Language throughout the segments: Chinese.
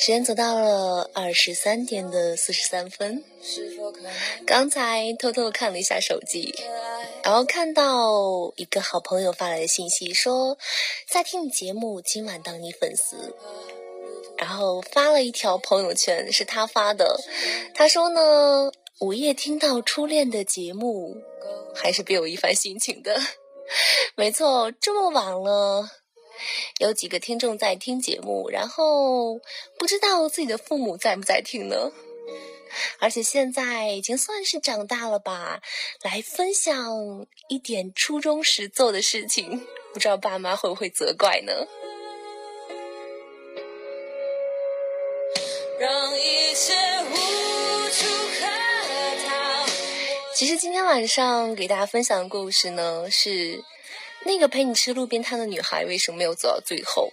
时间走到了二十三点的四十三分，刚才偷偷看了一下手机，然后看到一个好朋友发来的信息，说在听你节目，今晚当你粉丝，然后发了一条朋友圈，是他发的，他说呢，午夜听到初恋的节目，还是别有一番心情的，没错，这么晚了。有几个听众在听节目，然后不知道自己的父母在不在听呢？而且现在已经算是长大了吧，来分享一点初中时做的事情，不知道爸妈会不会责怪呢？让一切无处可逃其实今天晚上给大家分享的故事呢是。那个陪你吃路边摊的女孩为什么没有走到最后？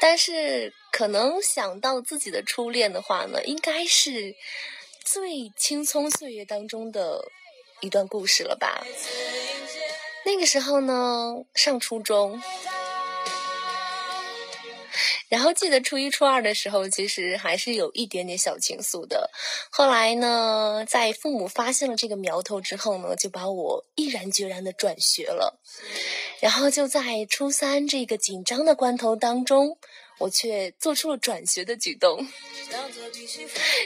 但是可能想到自己的初恋的话呢，应该是最青葱岁月当中的一段故事了吧？那个时候呢，上初中。然后记得初一、初二的时候，其实还是有一点点小情愫的。后来呢，在父母发现了这个苗头之后呢，就把我毅然决然的转学了。然后就在初三这个紧张的关头当中，我却做出了转学的举动。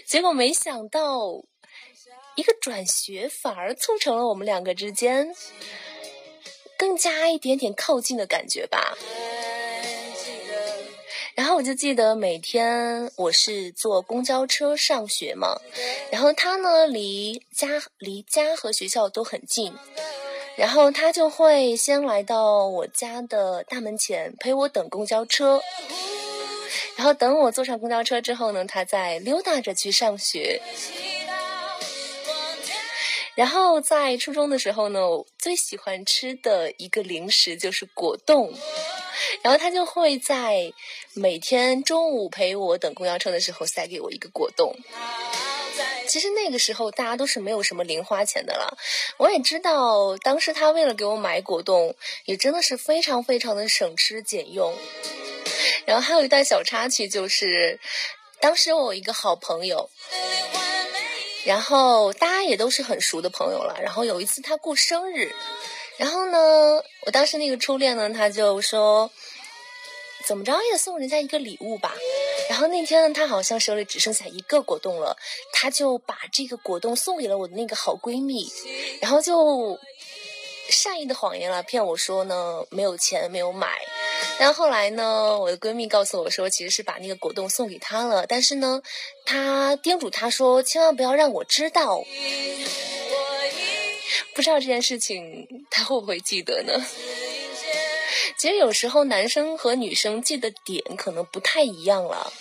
结果没想到，一个转学反而促成了我们两个之间更加一点点靠近的感觉吧。然后我就记得每天我是坐公交车上学嘛，然后他呢离家离家和学校都很近，然后他就会先来到我家的大门前陪我等公交车，然后等我坐上公交车之后呢，他再溜达着去上学。然后在初中的时候呢，我最喜欢吃的一个零食就是果冻。然后他就会在每天中午陪我等公交车的时候塞给我一个果冻。其实那个时候大家都是没有什么零花钱的了。我也知道，当时他为了给我买果冻，也真的是非常非常的省吃俭用。然后还有一段小插曲，就是当时我有一个好朋友，然后大家也都是很熟的朋友了。然后有一次他过生日。然后呢，我当时那个初恋呢，他就说，怎么着也送人家一个礼物吧。然后那天呢，他好像手里只剩下一个果冻了，他就把这个果冻送给了我的那个好闺蜜，然后就善意的谎言了，骗我说呢没有钱没有买。但后来呢，我的闺蜜告诉我说，其实是把那个果冻送给他了，但是呢，他叮嘱他说，千万不要让我知道。不知道这件事情他会不会记得呢？其实有时候男生和女生记的点可能不太一样了。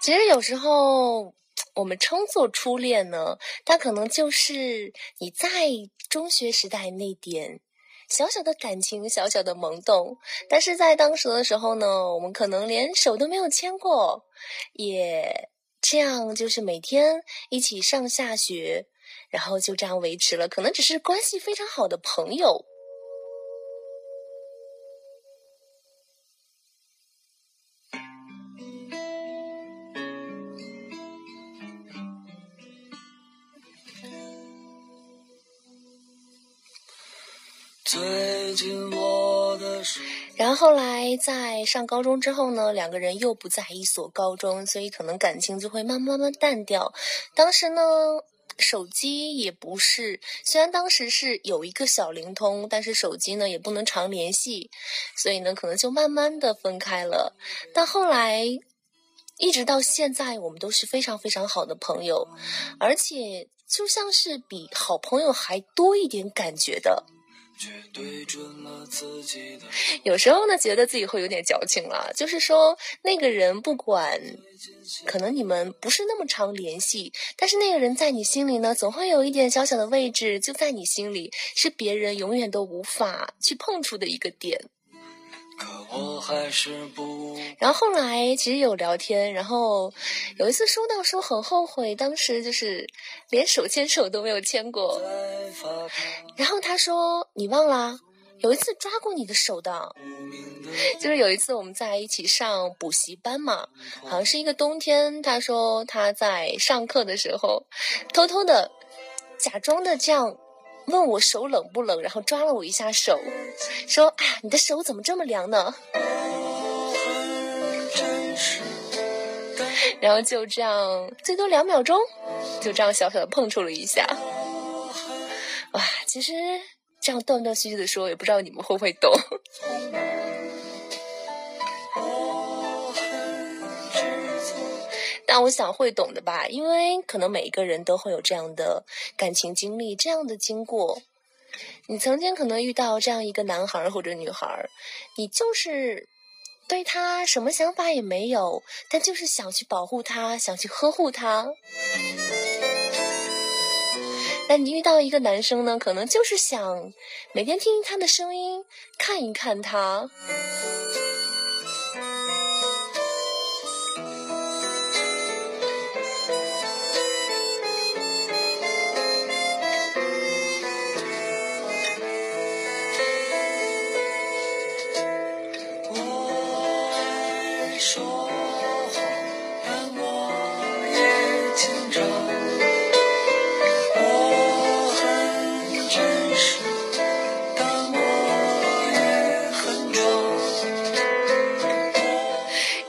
其实有时候我们称作初恋呢，它可能就是你在中学时代那点小小的感情、小小的萌动，但是在当时的时候呢，我们可能连手都没有牵过，也。这样就是每天一起上下学，然后就这样维持了，可能只是关系非常好的朋友。最近我然后后来在上高中之后呢，两个人又不在一所高中，所以可能感情就会慢慢慢慢淡掉。当时呢，手机也不是，虽然当时是有一个小灵通，但是手机呢也不能常联系，所以呢可能就慢慢的分开了。但后来一直到现在，我们都是非常非常好的朋友，而且就像是比好朋友还多一点感觉的。有时候呢，觉得自己会有点矫情了。就是说，那个人不管，可能你们不是那么常联系，但是那个人在你心里呢，总会有一点小小的位置，就在你心里，是别人永远都无法去碰触的一个点。可我还是不。然后后来其实有聊天，然后有一次说到说很后悔，当时就是连手牵手都没有牵过。然后他说：“你忘了？有一次抓过你的手的，就是有一次我们在一起上补习班嘛，好像是一个冬天。他说他在上课的时候，偷偷的假装的这样问我手冷不冷，然后抓了我一下手，说：“啊，你的手怎么这么凉呢？”然后就这样，最多两秒钟，就这样小小的碰触了一下。哇，其实。这样断断续续的说，也不知道你们会不会懂。但我想会懂的吧，因为可能每一个人都会有这样的感情经历，这样的经过。你曾经可能遇到这样一个男孩或者女孩，你就是对他什么想法也没有，但就是想去保护他，想去呵护他。但你遇到一个男生呢，可能就是想每天听听他的声音，看一看他。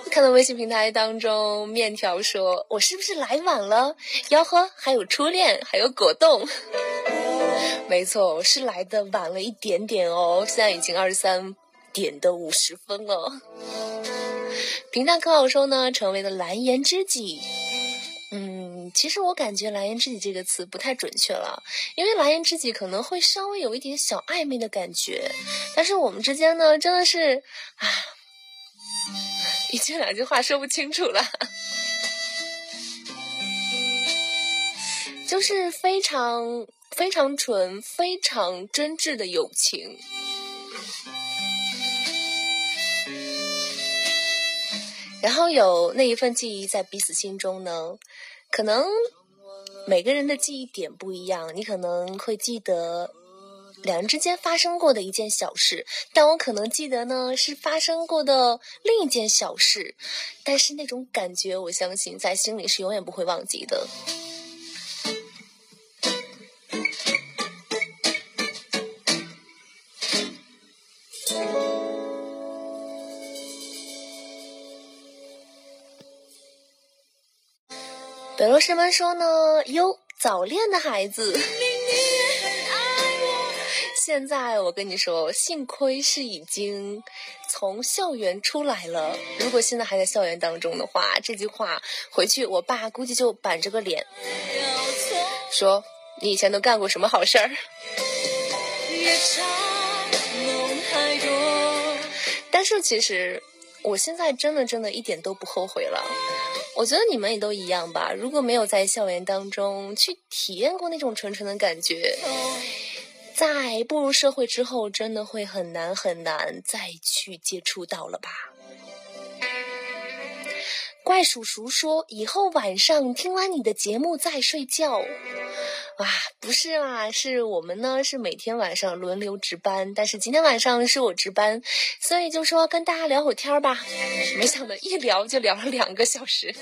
看到微信平台当中，面条说：“我是不是来晚了？吆喝，还有初恋，还有果冻。没错，我是来的晚了一点点哦。现在已经二十三点的五十分了。平淡可好说呢，成为了蓝颜知己。嗯，其实我感觉蓝颜知己这个词不太准确了，因为蓝颜知己可能会稍微有一点小暧昧的感觉，但是我们之间呢，真的是啊。”已经两句话说不清楚了，就是非常非常纯、非常真挚的友情。然后有那一份记忆在彼此心中呢，可能每个人的记忆点不一样，你可能会记得。两人之间发生过的一件小事，但我可能记得呢是发生过的另一件小事，但是那种感觉，我相信在心里是永远不会忘记的。北罗师们说呢，哟，早恋的孩子。现在我跟你说，幸亏是已经从校园出来了。如果现在还在校园当中的话，这句话回去，我爸估计就板着个脸说：“你以前都干过什么好事儿？”但是其实，我现在真的真的一点都不后悔了。我觉得你们也都一样吧。如果没有在校园当中去体验过那种纯纯的感觉。在步入社会之后，真的会很难很难再去接触到了吧？怪叔叔说：“以后晚上听完你的节目再睡觉。”哇，不是啦，是我们呢，是每天晚上轮流值班，但是今天晚上是我值班，所以就说跟大家聊会儿天吧。没想到一聊就聊了两个小时。